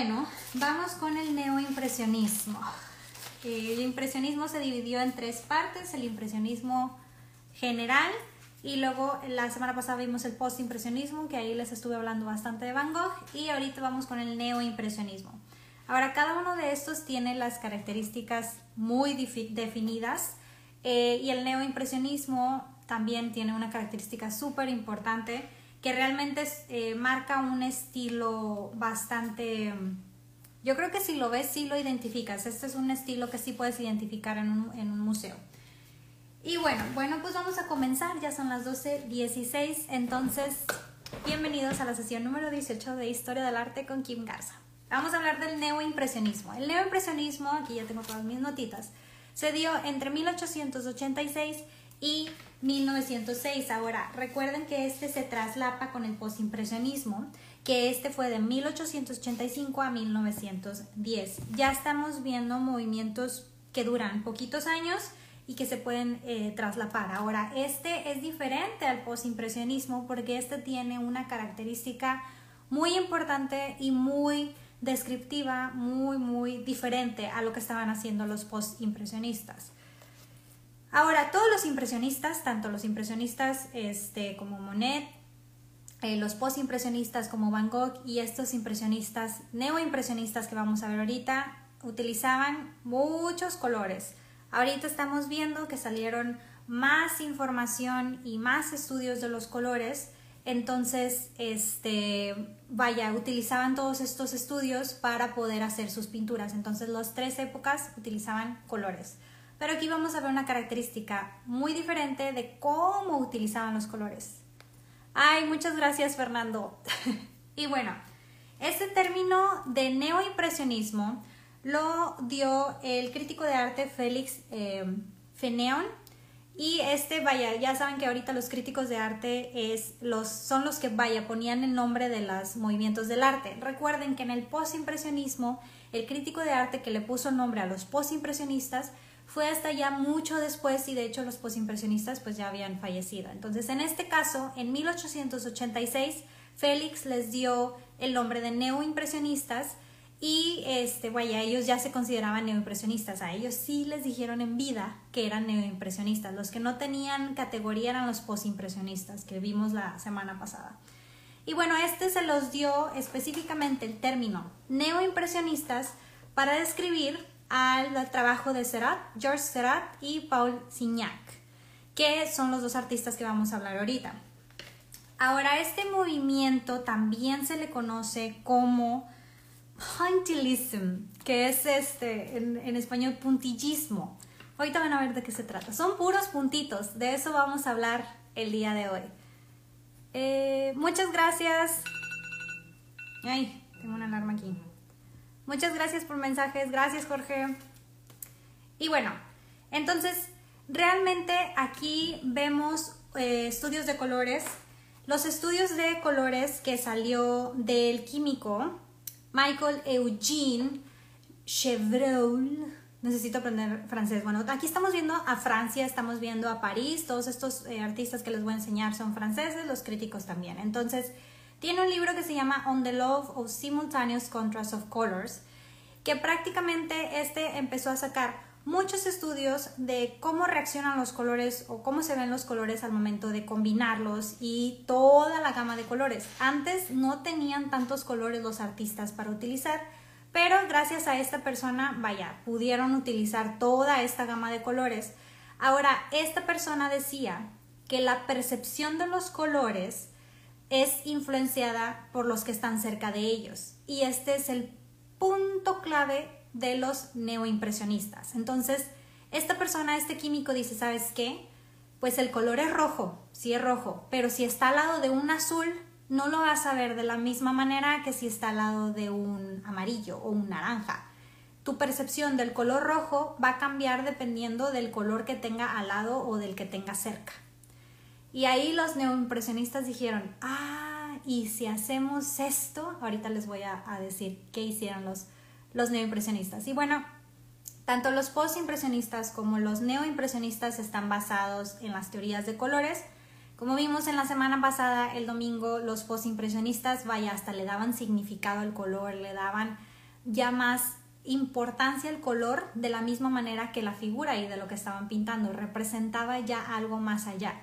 Bueno, vamos con el neoimpresionismo. El impresionismo se dividió en tres partes, el impresionismo general y luego la semana pasada vimos el postimpresionismo, que ahí les estuve hablando bastante de Van Gogh y ahorita vamos con el neoimpresionismo. Ahora, cada uno de estos tiene las características muy definidas eh, y el neoimpresionismo también tiene una característica súper importante que realmente eh, marca un estilo bastante... Yo creo que si lo ves, sí lo identificas. Este es un estilo que sí puedes identificar en un, en un museo. Y bueno, bueno, pues vamos a comenzar. Ya son las 12.16. Entonces, bienvenidos a la sesión número 18 de Historia del Arte con Kim Garza. Vamos a hablar del neoimpresionismo. El neoimpresionismo, aquí ya tengo todas mis notitas, se dio entre 1886 y 1906. Ahora, recuerden que este se traslapa con el postimpresionismo, que este fue de 1885 a 1910. Ya estamos viendo movimientos que duran poquitos años y que se pueden eh, traslapar. Ahora, este es diferente al postimpresionismo porque este tiene una característica muy importante y muy descriptiva, muy, muy diferente a lo que estaban haciendo los postimpresionistas. Ahora, todos los impresionistas, tanto los impresionistas este, como Monet, eh, los postimpresionistas como Van Gogh y estos impresionistas, neoimpresionistas que vamos a ver ahorita, utilizaban muchos colores. Ahorita estamos viendo que salieron más información y más estudios de los colores, entonces, este, vaya, utilizaban todos estos estudios para poder hacer sus pinturas. Entonces, las tres épocas utilizaban colores. Pero aquí vamos a ver una característica muy diferente de cómo utilizaban los colores. Ay, muchas gracias Fernando. y bueno, este término de neoimpresionismo lo dio el crítico de arte Félix eh, Feneon. Y este, vaya, ya saben que ahorita los críticos de arte es los, son los que, vaya, ponían el nombre de los movimientos del arte. Recuerden que en el postimpresionismo, el crítico de arte que le puso nombre a los postimpresionistas fue hasta ya mucho después y de hecho los posimpresionistas pues ya habían fallecido. Entonces en este caso, en 1886, Félix les dio el nombre de neoimpresionistas y este, vaya, ellos ya se consideraban neoimpresionistas. A ellos sí les dijeron en vida que eran neoimpresionistas. Los que no tenían categoría eran los posimpresionistas que vimos la semana pasada. Y bueno, este se los dio específicamente el término neoimpresionistas para describir al trabajo de Serrat, George Serrat y Paul Signac, que son los dos artistas que vamos a hablar ahorita. Ahora, este movimiento también se le conoce como puntillism, que es este, en, español puntillismo. Ahorita van a ver de qué se trata. Son puros puntitos, de eso vamos a hablar el día de hoy. Eh, muchas gracias. Ay, tengo una alarma aquí. Muchas gracias por mensajes, gracias Jorge. Y bueno, entonces realmente aquí vemos eh, estudios de colores. Los estudios de colores que salió del químico Michael Eugene Chevreul. Necesito aprender francés. Bueno, aquí estamos viendo a Francia, estamos viendo a París. Todos estos eh, artistas que les voy a enseñar son franceses, los críticos también. Entonces, tiene un libro que se llama On the Love of Simultaneous Contrast of Colors, que prácticamente este empezó a sacar muchos estudios de cómo reaccionan los colores o cómo se ven los colores al momento de combinarlos y toda la gama de colores. Antes no tenían tantos colores los artistas para utilizar, pero gracias a esta persona, vaya, pudieron utilizar toda esta gama de colores. Ahora, esta persona decía que la percepción de los colores es influenciada por los que están cerca de ellos. Y este es el punto clave de los neoimpresionistas. Entonces, esta persona, este químico dice, ¿sabes qué? Pues el color es rojo, sí es rojo, pero si está al lado de un azul, no lo vas a ver de la misma manera que si está al lado de un amarillo o un naranja. Tu percepción del color rojo va a cambiar dependiendo del color que tenga al lado o del que tenga cerca. Y ahí los neoimpresionistas dijeron, ah, y si hacemos esto, ahorita les voy a, decir qué hicieron los, los neoimpresionistas. Y bueno, tanto los postimpresionistas como los neoimpresionistas están basados en las teorías de colores. Como vimos en la semana pasada, el domingo, los postimpresionistas, vaya, hasta le daban significado al color, le daban ya más importancia el color de la misma manera que la figura y de lo que estaban pintando, representaba ya algo más allá.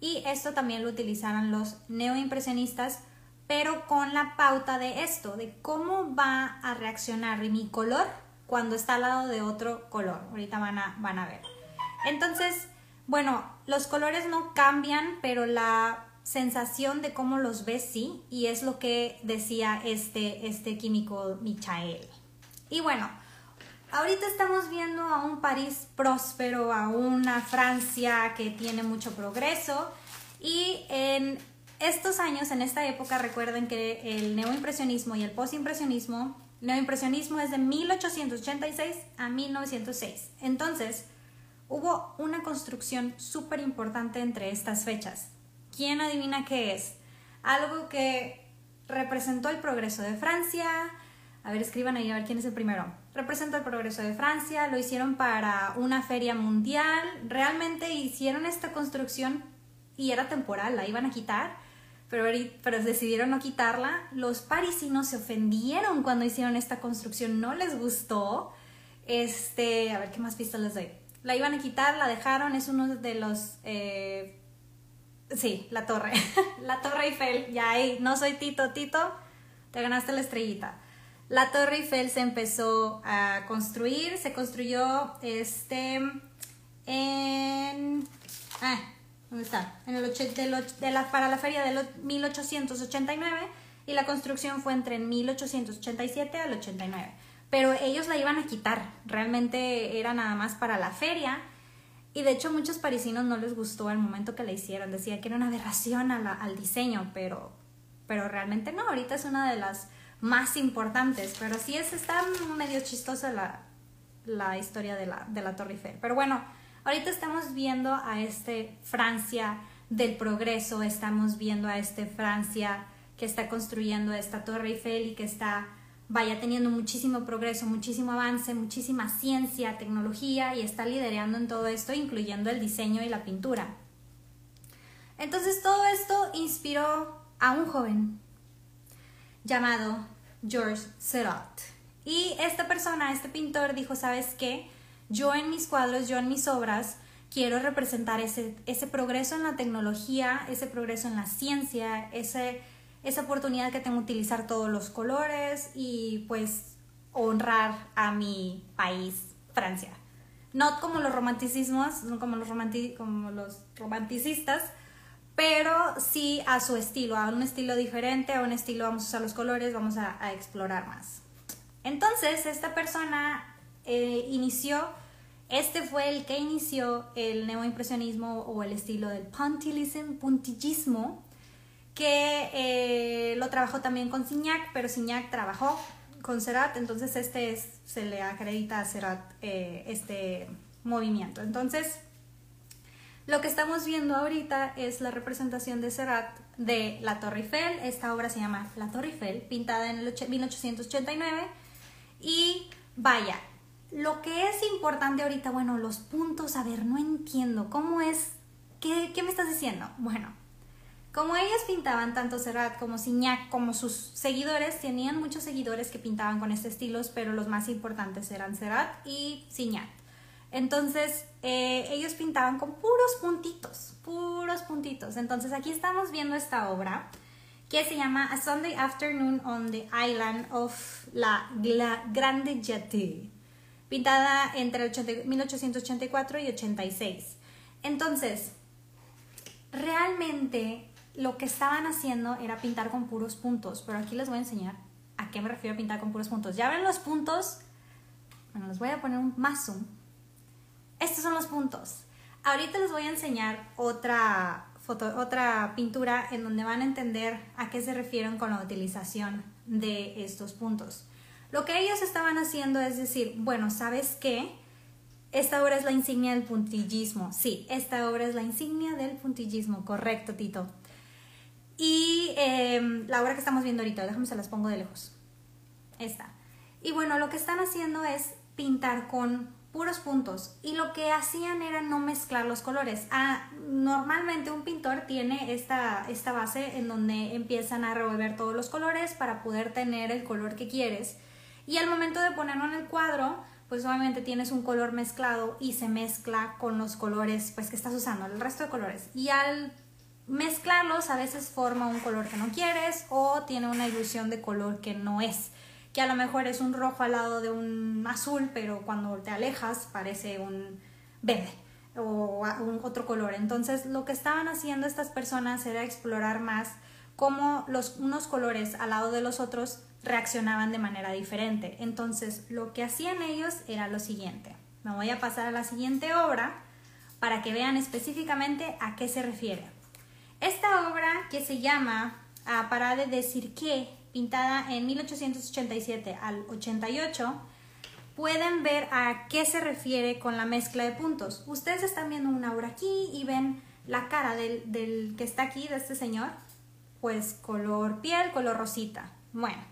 Y esto también lo utilizaron los neoimpresionistas, pero con la pauta de esto, de cómo va a reaccionar mi color cuando está al lado de otro color. Ahorita van a, van a ver. Entonces, bueno, los colores no cambian, pero la sensación de cómo los ves sí, y es lo que decía este, este químico Michael. Y bueno, ahorita estamos viendo a un París próspero, a una Francia que tiene mucho progreso, y en estos años, en esta época, recuerden que el neoimpresionismo y el postimpresionismo, neoimpresionismo es de 1886 a 1906. Entonces, hubo una construcción súper importante entre estas fechas. ¿Quién adivina qué es? Algo que representó el progreso de Francia. A ver, escriban ahí a ver quién es el primero. Representó el progreso de Francia, lo hicieron para una feria mundial. Realmente hicieron esta construcción y era temporal, la iban a quitar, pero, pero decidieron no quitarla. Los parisinos se ofendieron cuando hicieron esta construcción, no les gustó. Este, a ver qué más pistas les doy. La iban a quitar, la dejaron, es uno de los eh, Sí, la torre. la torre Eiffel. Ya ahí, no soy Tito. Tito, te ganaste la estrellita. La torre Eiffel se empezó a construir. Se construyó este en... Ah, ¿dónde está? En el de, la, para la feria de 1889 y la construcción fue entre 1887 al 89. Pero ellos la iban a quitar. Realmente era nada más para la feria. Y de hecho muchos parisinos no les gustó el momento que la hicieron, decía que era una aberración al diseño, pero, pero realmente no, ahorita es una de las más importantes, pero sí es, está medio chistosa la, la historia de la, de la Torre Eiffel. Pero bueno, ahorita estamos viendo a este Francia del progreso, estamos viendo a este Francia que está construyendo esta Torre Eiffel y que está vaya teniendo muchísimo progreso, muchísimo avance, muchísima ciencia, tecnología y está liderando en todo esto, incluyendo el diseño y la pintura. Entonces todo esto inspiró a un joven llamado George Seurat. Y esta persona, este pintor, dijo, ¿sabes qué? Yo en mis cuadros, yo en mis obras, quiero representar ese, ese progreso en la tecnología, ese progreso en la ciencia, ese esa oportunidad que tengo de utilizar todos los colores y pues honrar a mi país, Francia. No como los romanticismos, no como los, como los romanticistas, pero sí a su estilo, a un estilo diferente, a un estilo vamos a usar los colores, vamos a, explorar más. Entonces, esta persona eh, inició, este fue el que inició el neoimpresionismo o el estilo del puntillismo, que eh, lo trabajó también con Signac, pero Signac trabajó con Serat, entonces este se le acredita a Serat eh, este movimiento. Entonces, lo que estamos viendo ahorita es la representación de Serat de la Torre Eiffel. Esta obra se llama La Torre Eiffel, pintada en el 1889. Y vaya, lo que es importante ahorita, bueno, los puntos, a ver, no entiendo, ¿cómo es? ¿Qué, qué me estás diciendo? Bueno, como ellos pintaban tanto Serrat como Signac como sus seguidores, tenían muchos seguidores que pintaban con este estilos, pero los más importantes eran Serrat y Signac. Entonces, eh, ellos pintaban con puros puntitos, puros puntitos. Entonces, aquí estamos viendo esta obra que se llama A Sunday Afternoon on the Island of la, Grande Jetée, pintada entre 1884 y 86. Entonces, realmente lo que estaban haciendo era pintar con puros puntos, pero aquí les voy a enseñar a qué me refiero a pintar con puros puntos. Ya ven los puntos, bueno, les voy a poner un más zoom. Estos son los puntos. Ahorita les voy a enseñar otra foto, otra pintura en donde van a entender a qué se refieren con la utilización de estos puntos. Lo que ellos estaban haciendo es decir, bueno, ¿sabes qué? Esta obra es la insignia del puntillismo. Sí, esta obra es la insignia del puntillismo. Correcto, Tito. Y em, la obra que estamos viendo ahorita, déjame se las pongo de lejos. Esta. Y bueno, lo que están haciendo es pintar con puros puntos y lo que hacían era no mezclar los colores. Ah, normalmente un pintor tiene esta, esta base en donde empiezan a revolver todos los colores para poder tener el color que quieres Y al momento de ponerlo en el cuadro, pues obviamente tienes un color mezclado y se mezcla con los colores pues que estás usando, el resto de colores. Y al mezclarlos a veces forma un color que no quieres o tiene una ilusión de color que no es. Que a lo mejor es un rojo al lado de un azul, pero cuando te alejas parece un verde o un otro color. Entonces lo que estaban haciendo estas personas era explorar más cómo los, unos colores al lado de los otros reaccionaban de manera diferente. Entonces, lo que hacían ellos era lo siguiente. Me voy a pasar a la siguiente obra para que vean específicamente a qué se refiere. Esta obra que se llama A Parade de Cirque, pintada en 1887 al 88, pueden ver a qué se refiere con la mezcla de puntos. Ustedes están viendo una obra aquí y ven la cara del, del que está aquí, de este señor, pues color piel, color rosita. Bueno,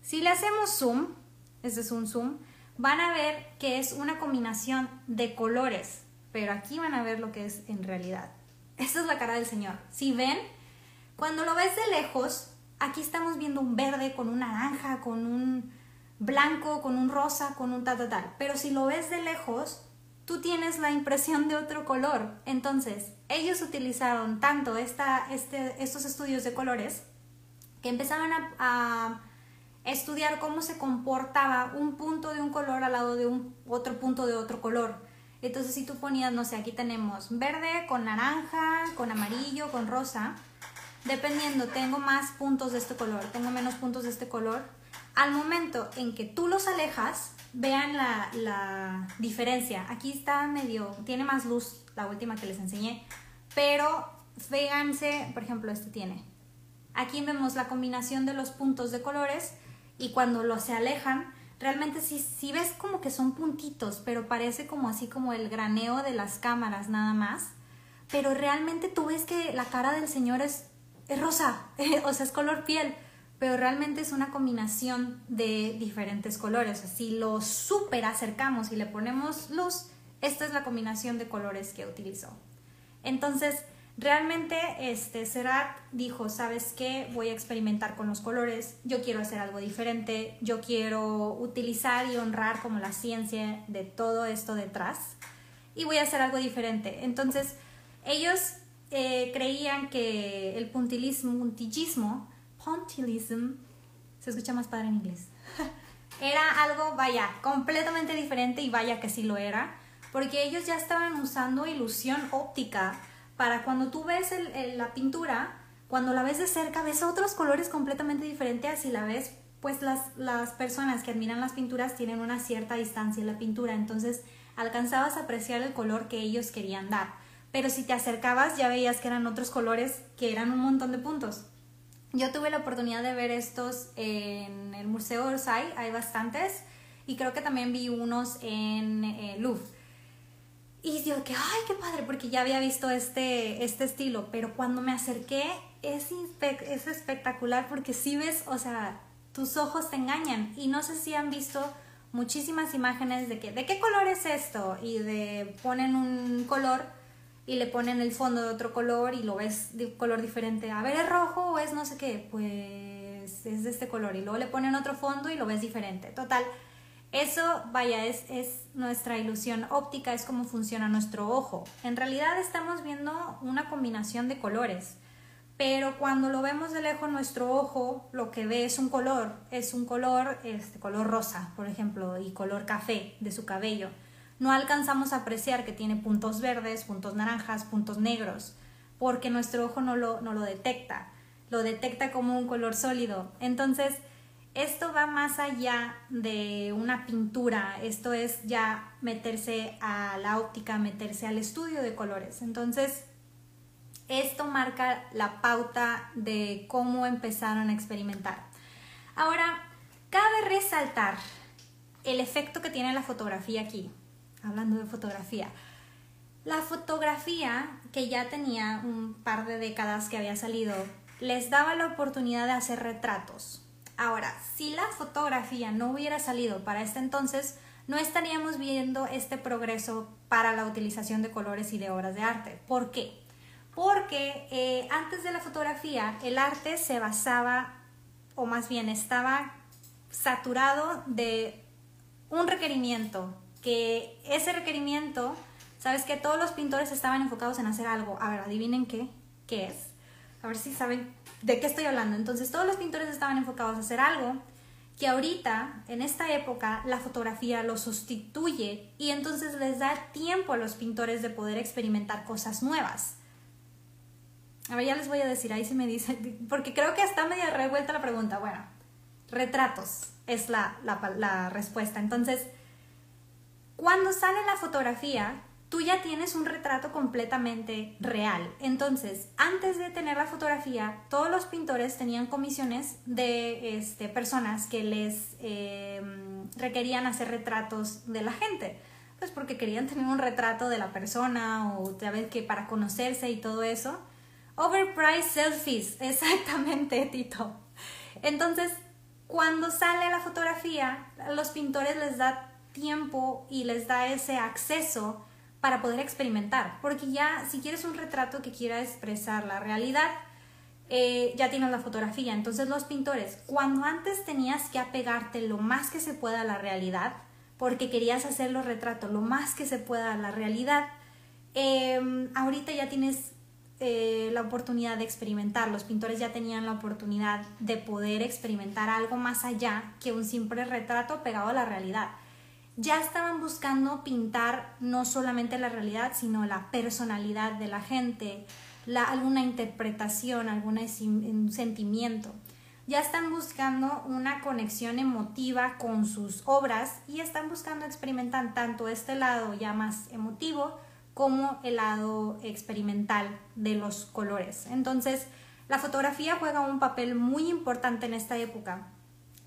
si le hacemos zoom, este es un zoom, van a ver que es una combinación de colores, pero aquí van a ver lo que es en realidad. Esta es la cara del Señor. Si ven, cuando lo ves de lejos, aquí estamos viendo un verde con un naranja, con un blanco, con un rosa, con un tal, tal, tal. Pero si lo ves de lejos, tú tienes la impresión de otro color. Entonces, ellos utilizaron tanto esta, este, estos estudios de colores que empezaron a estudiar cómo se comportaba un punto de un color al lado de un otro punto de otro color. Entonces si tú ponías, no sé, aquí tenemos verde con naranja, con amarillo, con rosa, dependiendo, tengo más puntos de este color, tengo menos puntos de este color. Al momento en que tú los alejas, vean la, la diferencia. Aquí está medio, tiene más luz la última que les enseñé, pero véanse, por ejemplo, este tiene. Aquí vemos la combinación de los puntos de colores y cuando los se alejan, realmente sí, sí ves como que son puntitos, pero parece como así como el graneo de las cámaras nada más. Pero realmente tú ves que la cara del señor es, es rosa, o sea, es color piel, pero realmente es una combinación de diferentes colores. si lo súper acercamos y le ponemos luz, esta es la combinación de colores que utilizó. Entonces, Realmente, este, dijo, ¿sabes qué? Voy a experimentar con los colores, yo quiero hacer algo diferente, yo quiero utilizar y honrar como la ciencia de todo esto detrás y voy a hacer algo diferente. Entonces, ellos eh, creían que el puntillismo, puntillism, se escucha más padre en inglés, era algo, vaya, completamente diferente y vaya que sí lo era, porque ellos ya estaban usando ilusión óptica para cuando tú ves la pintura, cuando la ves de cerca, ves otros colores completamente diferentes y la ves, pues las, las personas que admiran las pinturas tienen una cierta distancia en la pintura, entonces alcanzabas a apreciar el color que ellos querían dar. Pero si te acercabas ya veías que eran otros colores que eran un montón de puntos. Yo tuve la oportunidad de ver estos en el Museo Orsay, hay bastantes, y creo que también vi unos en eh, Louvre. Y yo que, ay, qué padre, porque ya había visto este, este estilo, pero cuando me acerqué es, es espectacular porque si ves, o sea, tus ojos te engañan y no sé si han visto muchísimas imágenes de que, ¿de qué color es esto? Y de, ponen un color y le ponen el fondo de otro color y lo ves de color diferente. A ver, ¿es rojo o es no sé qué? Pues es de este color y luego le ponen otro fondo y lo ves diferente. Total, eso, vaya, es, es nuestra ilusión óptica, es cómo funciona nuestro ojo. En realidad estamos viendo una combinación de colores, pero cuando lo vemos de lejos nuestro ojo lo que ve es un color, es un color, este color rosa, por ejemplo, y color café de su cabello. No alcanzamos a apreciar que tiene puntos verdes, puntos naranjas, puntos negros, porque nuestro ojo no lo, no lo detecta, lo detecta como un color sólido. Entonces, esto va más allá de una pintura, esto es ya meterse a la óptica, meterse al estudio de colores. Entonces, esto marca la pauta de cómo empezaron a experimentar. Ahora, cabe resaltar el efecto que tiene la fotografía aquí, hablando de fotografía. La fotografía, que ya tenía un par de décadas que había salido, les daba la oportunidad de hacer retratos Ahora, si la fotografía no hubiera salido para este entonces, no estaríamos viendo este progreso para la utilización de colores y de obras de arte. ¿Por qué? Porque eh, antes de la fotografía el arte se basaba, o más bien estaba saturado de un requerimiento, que ese requerimiento, sabes que todos los pintores estaban enfocados en hacer algo. A ver, adivinen qué, qué es. A ver si saben de qué estoy hablando. Entonces, todos los pintores estaban enfocados a hacer algo que ahorita, en esta época, la fotografía lo sustituye y entonces les da tiempo a los pintores de poder experimentar cosas nuevas. A ver, ya les voy a decir, ahí se me dice, porque creo que está media revuelta la pregunta. Bueno, retratos es la, la respuesta. Entonces, cuando sale la fotografía, tú ya tienes un retrato completamente real. Entonces, antes de tener la fotografía, todos los pintores tenían comisiones de este, personas que les em, requerían hacer retratos de la gente. Pues porque querían tener un retrato de la persona o vez que para conocerse y todo eso. Overpriced selfies, exactamente, Tito. Entonces, cuando sale la fotografía, los pintores les da tiempo y les da ese acceso para poder experimentar, porque ya si quieres un retrato que quiera expresar la realidad, eh, ya tienes la fotografía. Entonces los pintores, cuando antes tenías que apegarte lo más que se pueda a la realidad, porque querías hacer los retratos lo más que se pueda a la realidad, em, ahorita ya tienes eh, la oportunidad de experimentar. Los pintores ya tenían la oportunidad de poder experimentar algo más allá que un simple retrato pegado a la realidad ya estaban buscando pintar no solamente la realidad, sino la personalidad de la gente, la, alguna interpretación, algún sentimiento. Ya están buscando una conexión emotiva con sus obras y están buscando experimentar tanto este lado ya más emotivo como el lado experimental de los colores. Entonces, la fotografía juega un papel muy importante en esta época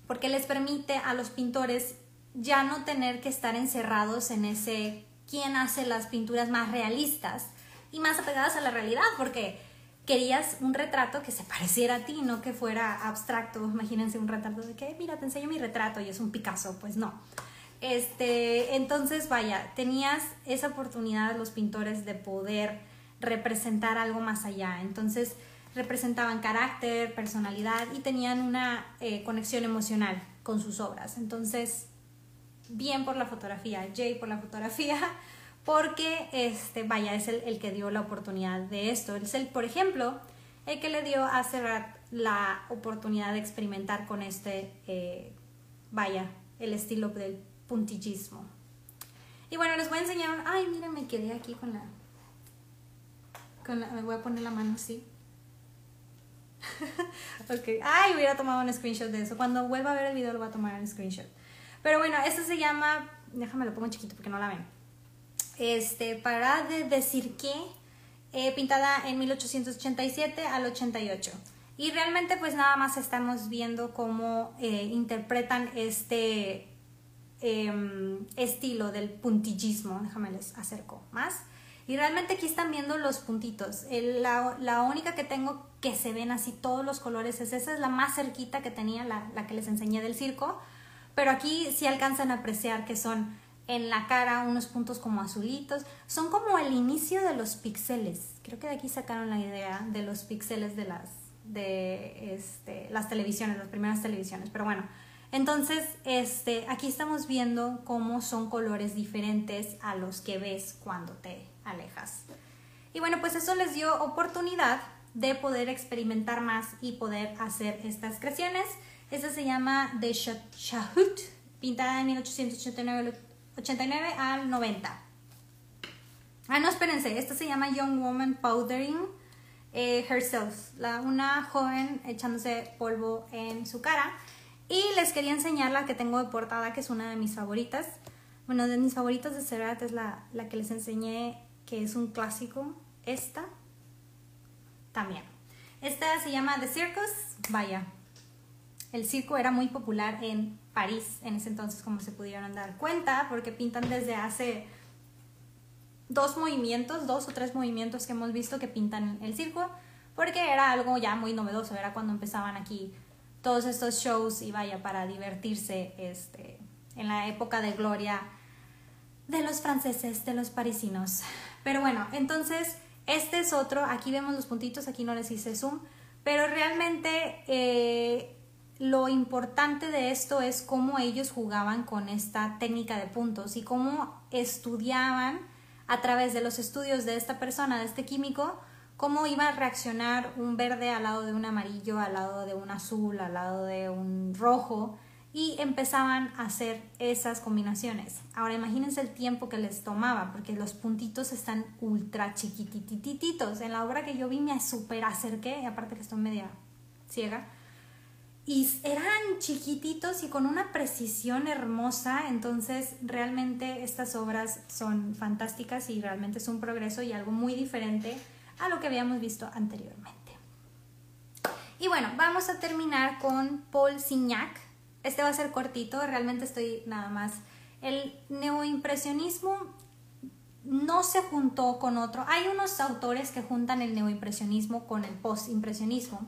porque les permite a los pintores ya no tener que estar encerrados en ese quién hace las pinturas más realistas y más apegadas a la realidad, porque querías un retrato que se pareciera a ti, no que fuera abstracto. Imagínense un retrato de que, mira, te enseño mi retrato y es un Picasso, pues no. Este, entonces, vaya, tenías esa oportunidad los pintores de poder representar algo más allá. Entonces, representaban carácter, personalidad y tenían una eh, conexión emocional con sus obras. Entonces, bien por la fotografía, Jay por la fotografía, porque, este, vaya, es el, que dio la oportunidad de esto. Es el, por ejemplo, el que le dio a Serrat la oportunidad de experimentar con este, eh, vaya, el estilo del puntillismo. Y bueno, les voy a enseñar, ay, mira, me quedé aquí con la, con la, me voy a poner la mano así. ok, ay, hubiera tomado un screenshot de eso. Cuando vuelva a ver el video lo voy a tomar un screenshot. Pero bueno, esto se llama, déjame lo pongo chiquito porque no la ven. Este, para de decir que, eh, pintada en 1887 al 88. Y realmente pues nada más estamos viendo cómo eh, interpretan este em, estilo del puntillismo. Déjame les acerco más. Y realmente aquí están viendo los puntitos. la, la, única que tengo que se ven así todos los colores es esa, es la más cerquita que tenía, la, la que les enseñé del circo. Pero aquí sí alcanzan a apreciar que son en la cara unos puntos como azulitos. Son como el inicio de los píxeles. Creo que de aquí sacaron la idea de los píxeles de las, de este, las televisiones, las primeras televisiones. Pero bueno, entonces este, aquí estamos viendo cómo son colores diferentes a los que ves cuando te alejas. Y bueno, pues eso les dio oportunidad de poder experimentar más y poder hacer estas creaciones. Esta se llama The Shahut, pintada de 1889 al 90. Ah, no, espérense, esta se llama Young Woman Powdering eh, Herself, una joven echándose polvo en su cara. Y les quería enseñar la que tengo de portada, que es una de mis favoritas. Bueno, de mis favoritas de Serat es la, la que les enseñé, que es un clásico. Esta también. Esta se llama The Circus. Vaya, el circo era muy popular en París en ese entonces, como se pudieron dar cuenta, porque pintan desde hace dos movimientos, dos o tres movimientos que hemos visto que pintan el circo, porque era algo ya muy novedoso, era cuando empezaban aquí todos estos shows y vaya para divertirse este, en la época de gloria de los franceses, de los parisinos. Pero bueno, entonces este es otro, aquí vemos los puntitos, aquí no les hice zoom, pero realmente eh, lo importante de esto es cómo ellos jugaban con esta técnica de puntos y cómo estudiaban a través de los estudios de esta persona, de este químico, cómo iba a reaccionar un verde al lado de un amarillo, al lado de un azul, al lado de un rojo, y empezaban a hacer esas combinaciones. Ahora imagínense el tiempo que les tomaba, porque los puntitos están ultra chiquititititos. En la obra que yo vi me súper acerqué, aparte que estoy media ciega, y eran chiquititos y con una precisión hermosa, entonces realmente estas obras son fantásticas y realmente es un progreso y algo muy diferente a lo que habíamos visto anteriormente. Y bueno, vamos a terminar con Paul Signac. Este va a ser cortito, realmente estoy nada más. El neoimpresionismo no se juntó con otro. Hay unos autores que juntan el neoimpresionismo con el postimpresionismo.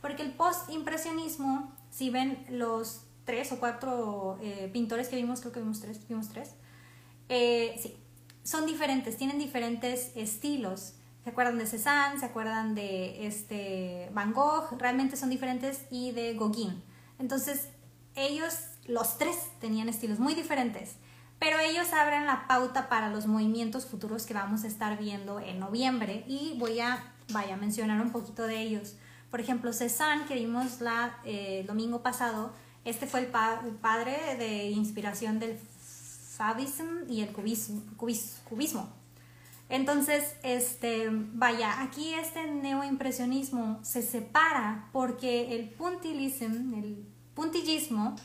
Porque el post-impresionismo, si ven los tres o cuatro eh, pintores que vimos, creo que vimos tres, vimos tres, eh, sí, son diferentes, tienen diferentes estilos. ¿Se acuerdan de Cézanne? ¿Se acuerdan de este Van Gogh? Realmente son diferentes y de Gauguin. Entonces, ellos, los tres, tenían estilos muy diferentes, pero ellos abren la pauta para los movimientos futuros que vamos a estar viendo en noviembre y voy a, vaya, a mencionar un poquito de ellos. Por ejemplo, Cézanne, que vimos la, eh, el domingo pasado, este fue el, padre de inspiración del Fabism y el cubismo. cubismo. Entonces, este, vaya, aquí este neoimpresionismo se separa porque el puntillism, el puntillismo,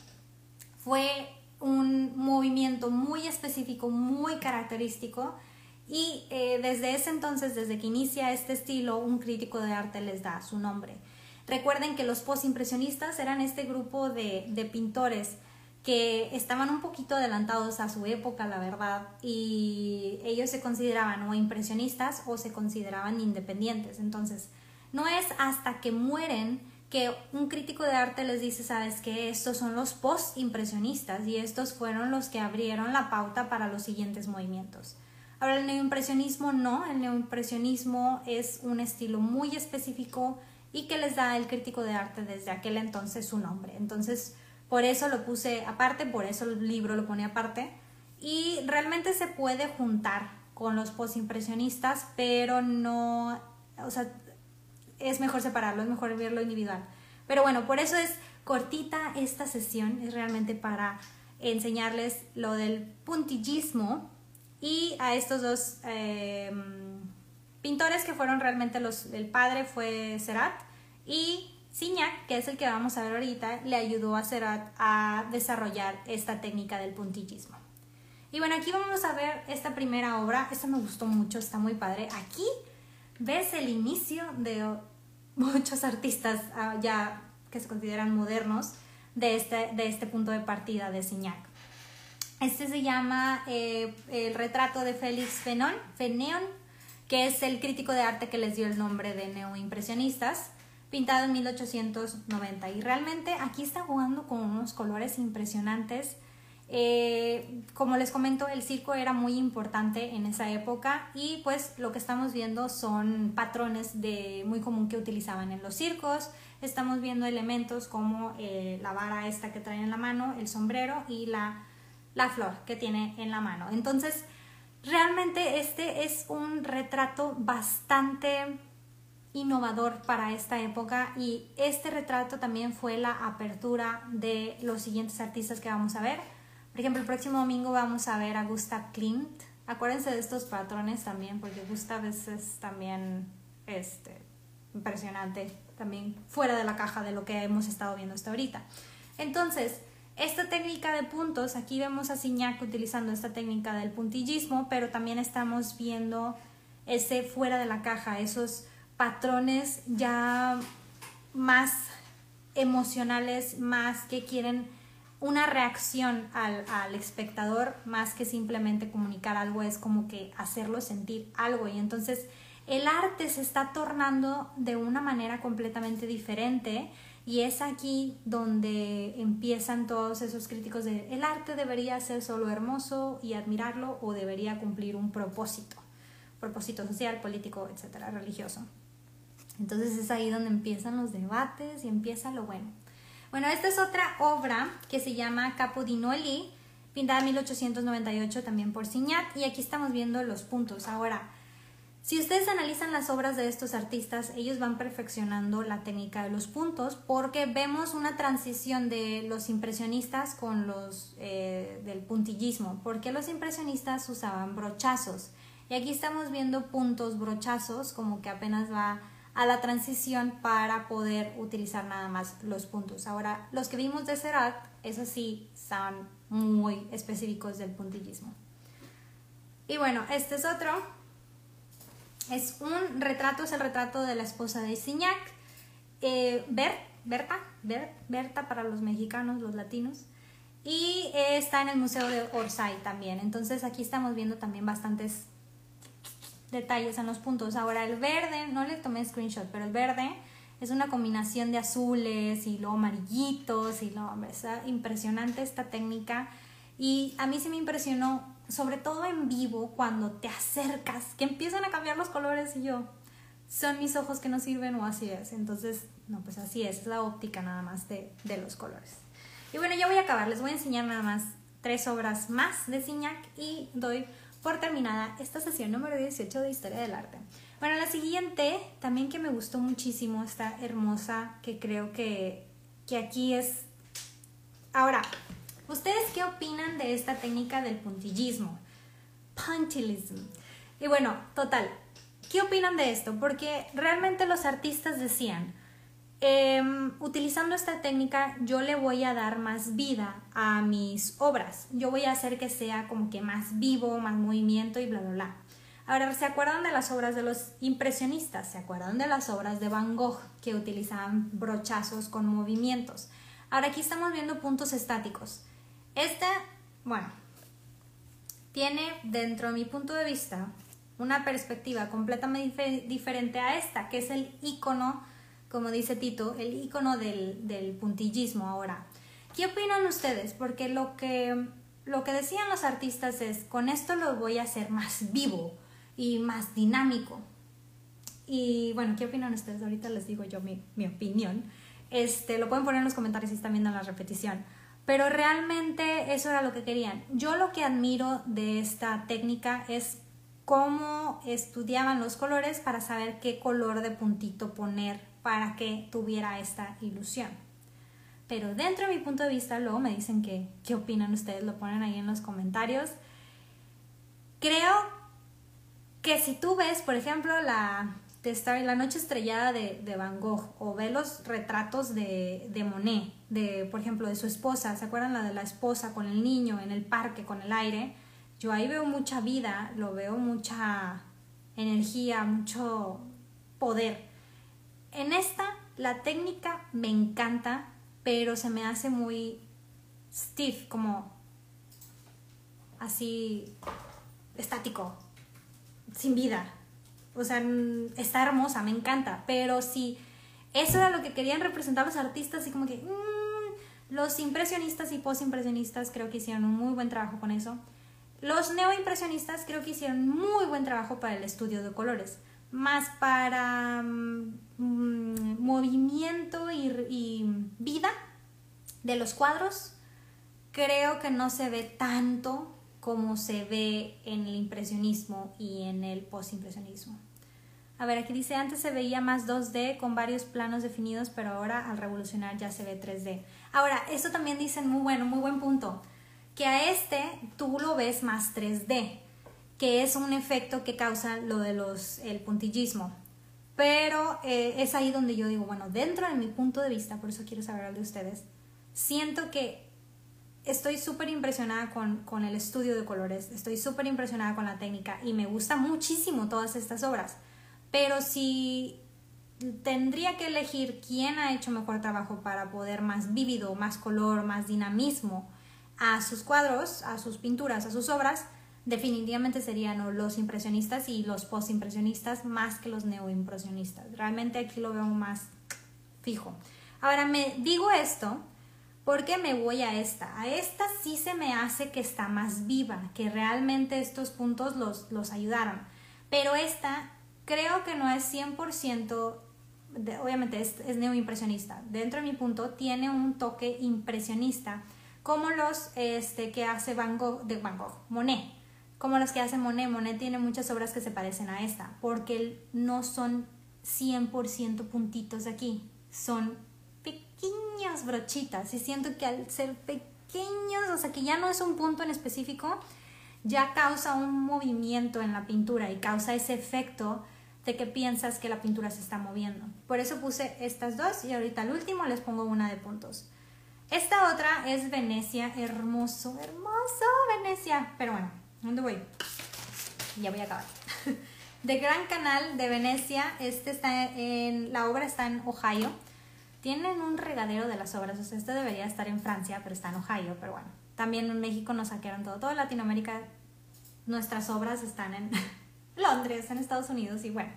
fue un movimiento muy específico, muy característico y eh, desde ese entonces, desde que inicia este estilo, un crítico de arte les da su nombre. Recuerden que los postimpresionistas eran este grupo de, de pintores que estaban un poquito adelantados a su época, la verdad, y ellos se consideraban o impresionistas o se consideraban independientes. Entonces, no es hasta que mueren que un crítico de arte les dice, sabes que estos son los post-impresionistas y estos fueron los que abrieron la pauta para los siguientes movimientos. Ahora, el neoimpresionismo no, el neoimpresionismo es un estilo muy específico y que les da el crítico de arte desde aquel entonces su nombre. Entonces, por eso lo puse aparte, por eso el libro lo pone aparte. Y realmente se puede juntar con los postimpresionistas, pero no, o sea, es mejor separarlo, es mejor verlo individual. Pero bueno, por eso es cortita esta sesión, es realmente para enseñarles lo del puntillismo y a estos dos em, pintores que fueron realmente los, el padre fue Serat y Signac, que es el que vamos a ver ahorita, le ayudó a Serat a desarrollar esta técnica del puntillismo. Y bueno, aquí vamos a ver esta primera obra, esta me gustó mucho, está muy padre. Aquí ves el inicio de muchos artistas ah, ya que se consideran modernos de este, de este punto de partida de Signac. Este se llama eh, El retrato de Félix Fenon, Feneon, que es el crítico de arte que les dio el nombre de neoimpresionistas, pintado en 1890. Y realmente aquí está jugando con unos colores impresionantes. Eh, como les comento, el circo era muy importante en esa época y pues lo que estamos viendo son patrones de, muy común que utilizaban en los circos. Estamos viendo elementos como eh, la vara esta que traen en la mano, el sombrero y la la flor que tiene en la mano. Entonces, realmente este es un retrato bastante innovador para esta época y este retrato también fue la apertura de los siguientes artistas que vamos a ver. Por ejemplo, el próximo domingo vamos a ver a Gustav Klimt. Acuérdense de estos patrones también, porque Gustav es, también este, impresionante, también fuera de la caja de lo que hemos estado viendo hasta ahorita. Entonces, esta técnica de puntos, aquí vemos a Signac utilizando esta técnica del puntillismo, pero también estamos viendo ese fuera de la caja, esos patrones ya más emocionales, más que quieren una reacción al, al, espectador, más que simplemente comunicar algo, es como que hacerlo sentir algo. Y entonces el arte se está tornando de una manera completamente diferente y es aquí donde empiezan todos esos críticos de el arte debería ser solo hermoso y admirarlo o debería cumplir un propósito, propósito social, político, etcétera, religioso. Entonces es ahí donde empiezan los debates y empieza lo bueno. Bueno, esta es otra obra que se llama Capo di Noli, pintada en 1898 también por Signac, y aquí estamos viendo los puntos. Ahora, si ustedes analizan las obras de estos artistas, ellos van perfeccionando la técnica de los puntos porque vemos una transición de los impresionistas con los eh, del puntillismo, porque los impresionistas usaban brochazos y aquí estamos viendo puntos brochazos como que apenas va a la transición para poder utilizar nada más los puntos. Ahora, los que vimos de Serat, eso sí, son muy específicos del puntillismo. Y bueno, este es otro es un retrato, es el retrato de la esposa de Signac, eh, Berta, Berta para los mexicanos, los latinos, y eh, está en el Museo de Orsay también. Entonces aquí estamos viendo también bastantes detalles en los puntos. Ahora el verde, no le tomé screenshot, pero el verde es una combinación de azules y luego amarillitos y lo, es impresionante esta técnica. Y a mí sí me impresionó sobre todo en vivo, cuando te acercas, que empiezan a cambiar los colores y yo, son mis ojos que no sirven o así es. Entonces, no, pues así es, es la óptica nada más de, de los colores. Y bueno, ya voy a acabar, les voy a enseñar nada más tres obras más de Signac y doy por terminada esta sesión número 18 de Historia del Arte. Bueno, la siguiente, también que me gustó muchísimo, está hermosa, que creo que, que aquí es... Ahora, ¿Ustedes qué opinan de esta técnica del puntillismo? Puntillism. Y bueno, total, ¿qué opinan de esto? Porque realmente los artistas decían, em, utilizando esta técnica yo le voy a dar más vida a mis obras. Yo voy a hacer que sea como que más vivo, más movimiento y bla, bla, bla. Ahora, ¿se acuerdan de las obras de los impresionistas? ¿Se acuerdan de las obras de Van Gogh que utilizaban brochazos con movimientos? Ahora aquí estamos viendo puntos estáticos. Esta, bueno, tiene dentro de mi punto de vista una perspectiva completamente diferente a esta, que es el icono, como dice Tito, el icono del, del puntillismo ahora. ¿Qué opinan ustedes? Porque lo que, lo que decían los artistas es, con esto lo voy a hacer más vivo y más dinámico. Y bueno, ¿qué opinan ustedes? Ahorita les digo yo mi, mi opinión. Este, lo pueden poner en los comentarios si están viendo la repetición. Pero realmente eso era lo que querían. Yo lo que admiro de esta técnica es cómo estudiaban los colores para saber qué color de puntito poner para que tuviera esta ilusión. Pero dentro de mi punto de vista, luego me dicen que, qué opinan ustedes, lo ponen ahí en los comentarios. Creo que si tú ves, por ejemplo, la, de La Noche Estrellada de, de, Van Gogh o ve los retratos de, de, Monet, de, por ejemplo, de su esposa, ¿se acuerdan la de la esposa con el niño en el parque, con el aire? Yo ahí veo mucha vida, lo veo mucha energía, mucho poder. En esta, la técnica me encanta, pero se me hace muy stiff, como así estático, sin vida o sea, está hermosa, me encanta, pero si eso era lo que querían representar los artistas, así como que mm, los impresionistas y postimpresionistas creo que hicieron un muy buen trabajo con eso. Los neoimpresionistas creo que hicieron muy buen trabajo para el estudio de colores, más para mm, movimiento y, y vida de los cuadros. Creo que no se ve tanto como se ve en el impresionismo y en el postimpresionismo. A ver, aquí dice, antes se veía más 2D con varios planos definidos, pero ahora al revolucionar ya se ve 3D. Ahora, esto también dicen muy bueno, muy buen punto, que a este tú lo ves más 3D, que es un efecto que causa lo de los, el puntillismo. Pero eh, es ahí donde yo digo, bueno, dentro de mi punto de vista, por eso quiero saber de ustedes, siento que estoy súper impresionada con, el estudio de colores, estoy súper impresionada con la técnica y me gusta muchísimo todas estas obras. Pero si tendría que elegir quién ha hecho mejor trabajo para poder más vívido, más color, más dinamismo a sus cuadros, a sus pinturas, a sus obras, definitivamente serían los impresionistas y los postimpresionistas más que los neoimpresionistas. Realmente aquí lo veo más fijo. Ahora me digo esto ¿Por qué me voy a esta? A esta sí se me hace que está más viva, que realmente estos puntos los, los ayudaron. Pero esta creo que no es 100% obviamente es, es neoimpresionista. Dentro de mi punto tiene un toque impresionista, como los este, que hace Van Gogh, de Van Gogh, Monet. Como los que hace Monet. Monet tiene muchas obras que se parecen a esta, porque no son 100% puntitos aquí, son pequeñas brochitas. Y siento que al ser pequeños, o sea que ya no es un punto en específico, ya causa un movimiento en la pintura y causa ese efecto de que piensas que la pintura se está moviendo. Por eso puse estas dos y ahorita al último les pongo una de puntos. Esta otra es Venecia, hermoso, hermoso Venecia. Pero bueno, ¿dónde voy? Ya voy a acabar. De Gran Canal de Venecia, este está en, la obra está en Ohio. Tienen un regadero de las obras, o sea, este debería estar en Francia, pero está en Ohio, pero bueno. También en México nos saquearon todo, toda Latinoamérica, nuestras obras están en Londres, en Estados Unidos, y bueno,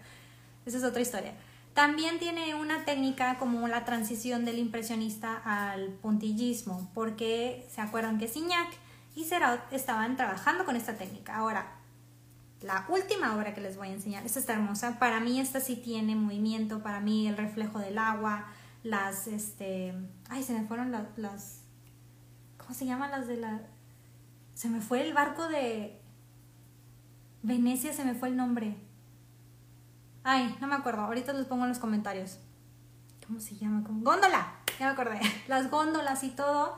esa es otra historia. También tiene una técnica como la transición del impresionista al puntillismo, porque se acuerdan que Signac y Serot estaban trabajando con esta técnica. Ahora, la última obra que les voy a enseñar, esta está hermosa, para mí esta sí tiene movimiento, para mí el reflejo del agua, las, este, ay, se me fueron las, las ¿cómo se llaman las de la, se me fue el barco de Venecia, se me fue el nombre. Ay, no me acuerdo, ahorita les pongo en los comentarios. ¿Cómo se llama? Góndola, ya me acordé. Las góndolas y todo,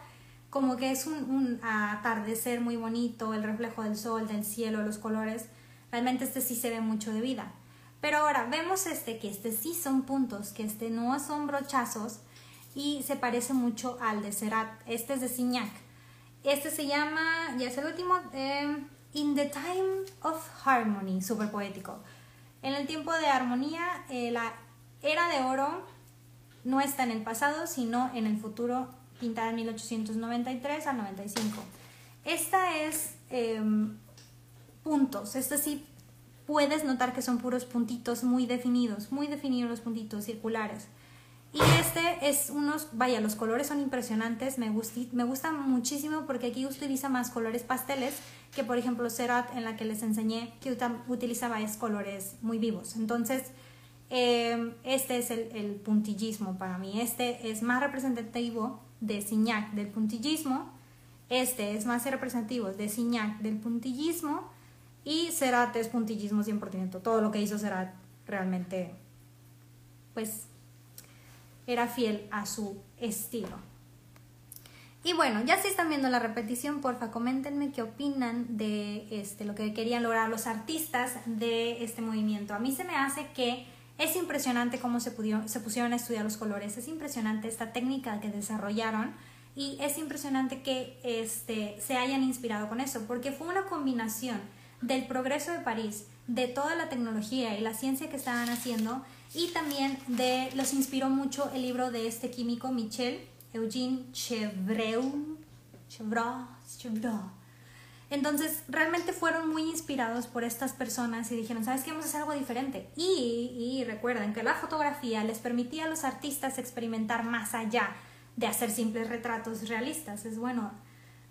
como que es un, un atardecer muy bonito, el reflejo del sol, del cielo, los colores Realmente este sí se ve mucho de vida. Pero ahora vemos este, que este sí son puntos, que este no son brochazos y se parece mucho al de Serat. Este es de Signac. Este se llama, ya es el último, em, In the Time of Harmony, súper poético. En el tiempo de armonía, eh, la era de oro no está en el pasado, sino en el futuro, pintada en 1893 al 95. Esta es em, puntos. Este sí puedes notar que son puros puntitos muy definidos, muy definidos los puntitos circulares. Y este es unos, vaya, los colores son impresionantes, me, gusta, me gusta muchísimo porque aquí utiliza más colores pasteles que por ejemplo Cerat en la que les enseñé que utilizaba es colores muy vivos. Entonces, em, este es el, el, puntillismo para mí. Este es más representativo de Signac del puntillismo. Este es más representativo de Signac del puntillismo y Serat es puntillismo 100%. Todo lo que hizo Serat realmente, pues, era fiel a su estilo. Y bueno, ya si están viendo la repetición, porfa, coméntenme qué opinan de este, lo que querían lograr los artistas de este movimiento. A mí se me hace que es impresionante cómo se, se pusieron a estudiar los colores, es impresionante esta técnica que desarrollaron y es impresionante que este, se hayan inspirado con eso, porque fue una combinación del progreso de París, de toda la tecnología y la ciencia que estaban haciendo y también de los inspiró mucho el libro de este químico Michel Eugene Chevreul, Chevreul, Entonces, realmente fueron muy inspirados por estas personas y dijeron, ¿sabes qué? Vamos a hacer algo diferente. Y, y recuerden que la fotografía les permitía a los artistas experimentar más allá de hacer simples retratos realistas. Es bueno,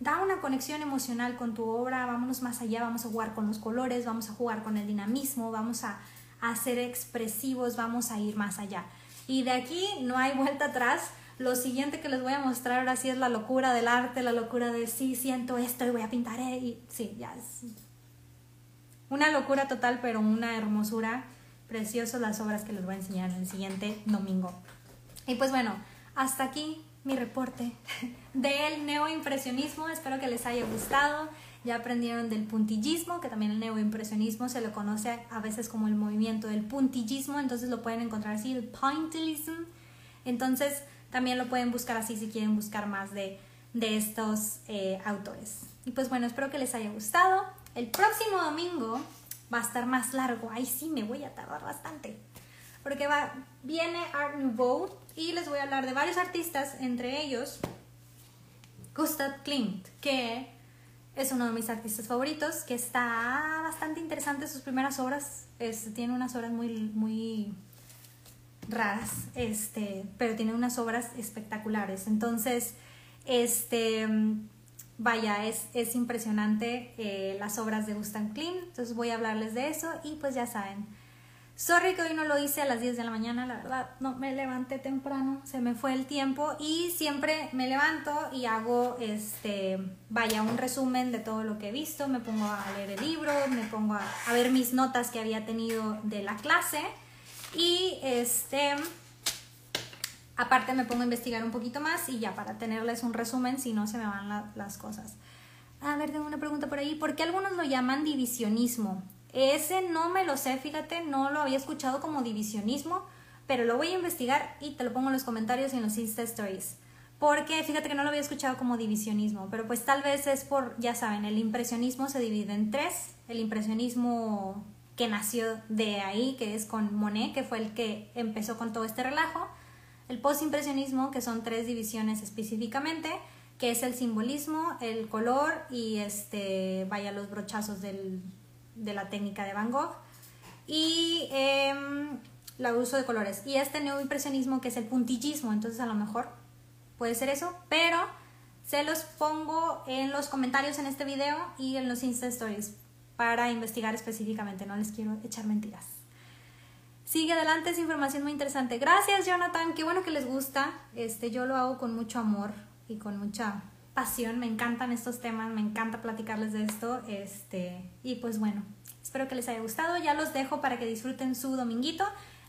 da una conexión emocional con tu obra, vámonos más allá, vamos a jugar con los colores, vamos a jugar con el dinamismo, vamos a, a ser expresivos, vamos a ir más allá. Y de aquí no hay vuelta atrás. Lo siguiente que les voy a mostrar ahora sí es la locura del arte, la locura de sí, siento esto y voy a pintar. Eh", y sí, ya es una locura total, pero una hermosura. Preciosas las obras que les voy a enseñar el siguiente domingo. Y pues bueno, hasta aquí mi reporte del neoimpresionismo. Espero que les haya gustado. Ya aprendieron del puntillismo, que también el neoimpresionismo se lo conoce a veces como el movimiento del puntillismo, entonces lo pueden encontrar así, el pointillism. Entonces también lo pueden buscar así si quieren buscar más de, de estos eh, autores. Y pues bueno, espero que les haya gustado. El próximo domingo va a estar más largo. Ahí sí me voy a tardar bastante. Porque va, viene Art Nouveau y les voy a hablar de varios artistas, entre ellos Gustav Klimt, que es uno de mis artistas favoritos, que está bastante interesante sus primeras obras, tiene unas obras muy, muy raras, este, pero tiene unas obras espectaculares. Entonces, este, vaya, es, es impresionante eh, las obras de Gustav Klimt, entonces voy a hablarles de eso y pues ya saben, Sorry que hoy no lo hice a las 10 de la mañana, la verdad, no me levanté temprano, se me fue el tiempo y siempre me levanto y hago este, vaya, un resumen de todo lo que he visto, me pongo a leer el libro, me pongo a, a ver mis notas que había tenido de la clase y este aparte me pongo a investigar un poquito más y ya para tenerles un resumen si no se me van las cosas. A ver, tengo una pregunta por ahí. ¿Por qué algunos lo llaman divisionismo? Ese no me lo sé, fíjate, no lo había escuchado como divisionismo, pero lo voy a investigar y te lo pongo en los comentarios y en los Insta Stories. Porque fíjate que no lo había escuchado como divisionismo, pero pues tal vez es por, ya saben, el impresionismo se divide en tres. El impresionismo que nació de ahí, que es con Monet, que fue el que empezó con todo este relajo. El postimpresionismo, que son tres divisiones específicamente, que es el simbolismo, el color y este, vaya, los brochazos del, de la técnica de Van Gogh y eh, el uso de colores. Y este neoimpresionismo que es el puntillismo, entonces a lo mejor puede ser eso, pero se los pongo en los comentarios en este video y en los Insta Stories para investigar específicamente, no les quiero echar mentiras. Sigue adelante, es información muy interesante. Gracias, Jonathan, qué bueno que les gusta. Este, yo lo hago con mucho amor y con mucha pasión, me encantan estos temas, me encanta platicarles de esto, este, y pues bueno, espero que les haya gustado, ya los dejo para que disfruten su dominguito.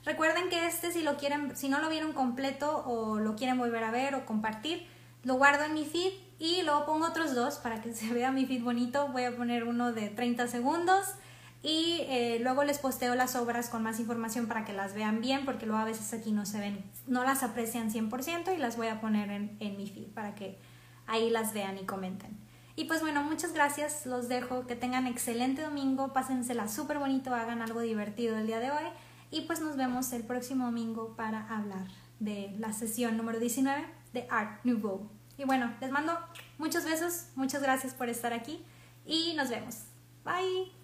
Recuerden que este si lo quieren, si no lo vieron completo o lo quieren volver a ver o compartir, lo guardo en mi feed y luego pongo otros dos para que se vea mi feed bonito. Voy a poner uno de 30 segundos y eh, luego les posteo las obras con más información para que las vean bien porque luego a veces aquí no se ven, no las aprecian 100% y las voy a poner en, en mi feed para que ahí las vean y comenten. Y pues bueno, muchas gracias, los dejo, que tengan excelente domingo, pásensela súper bonito, hagan algo divertido el día de hoy y pues nos vemos el próximo domingo para hablar de la sesión número 19 de Art Nouveau. Y bueno, les mando muchos besos, muchas gracias por estar aquí y nos vemos. Bye.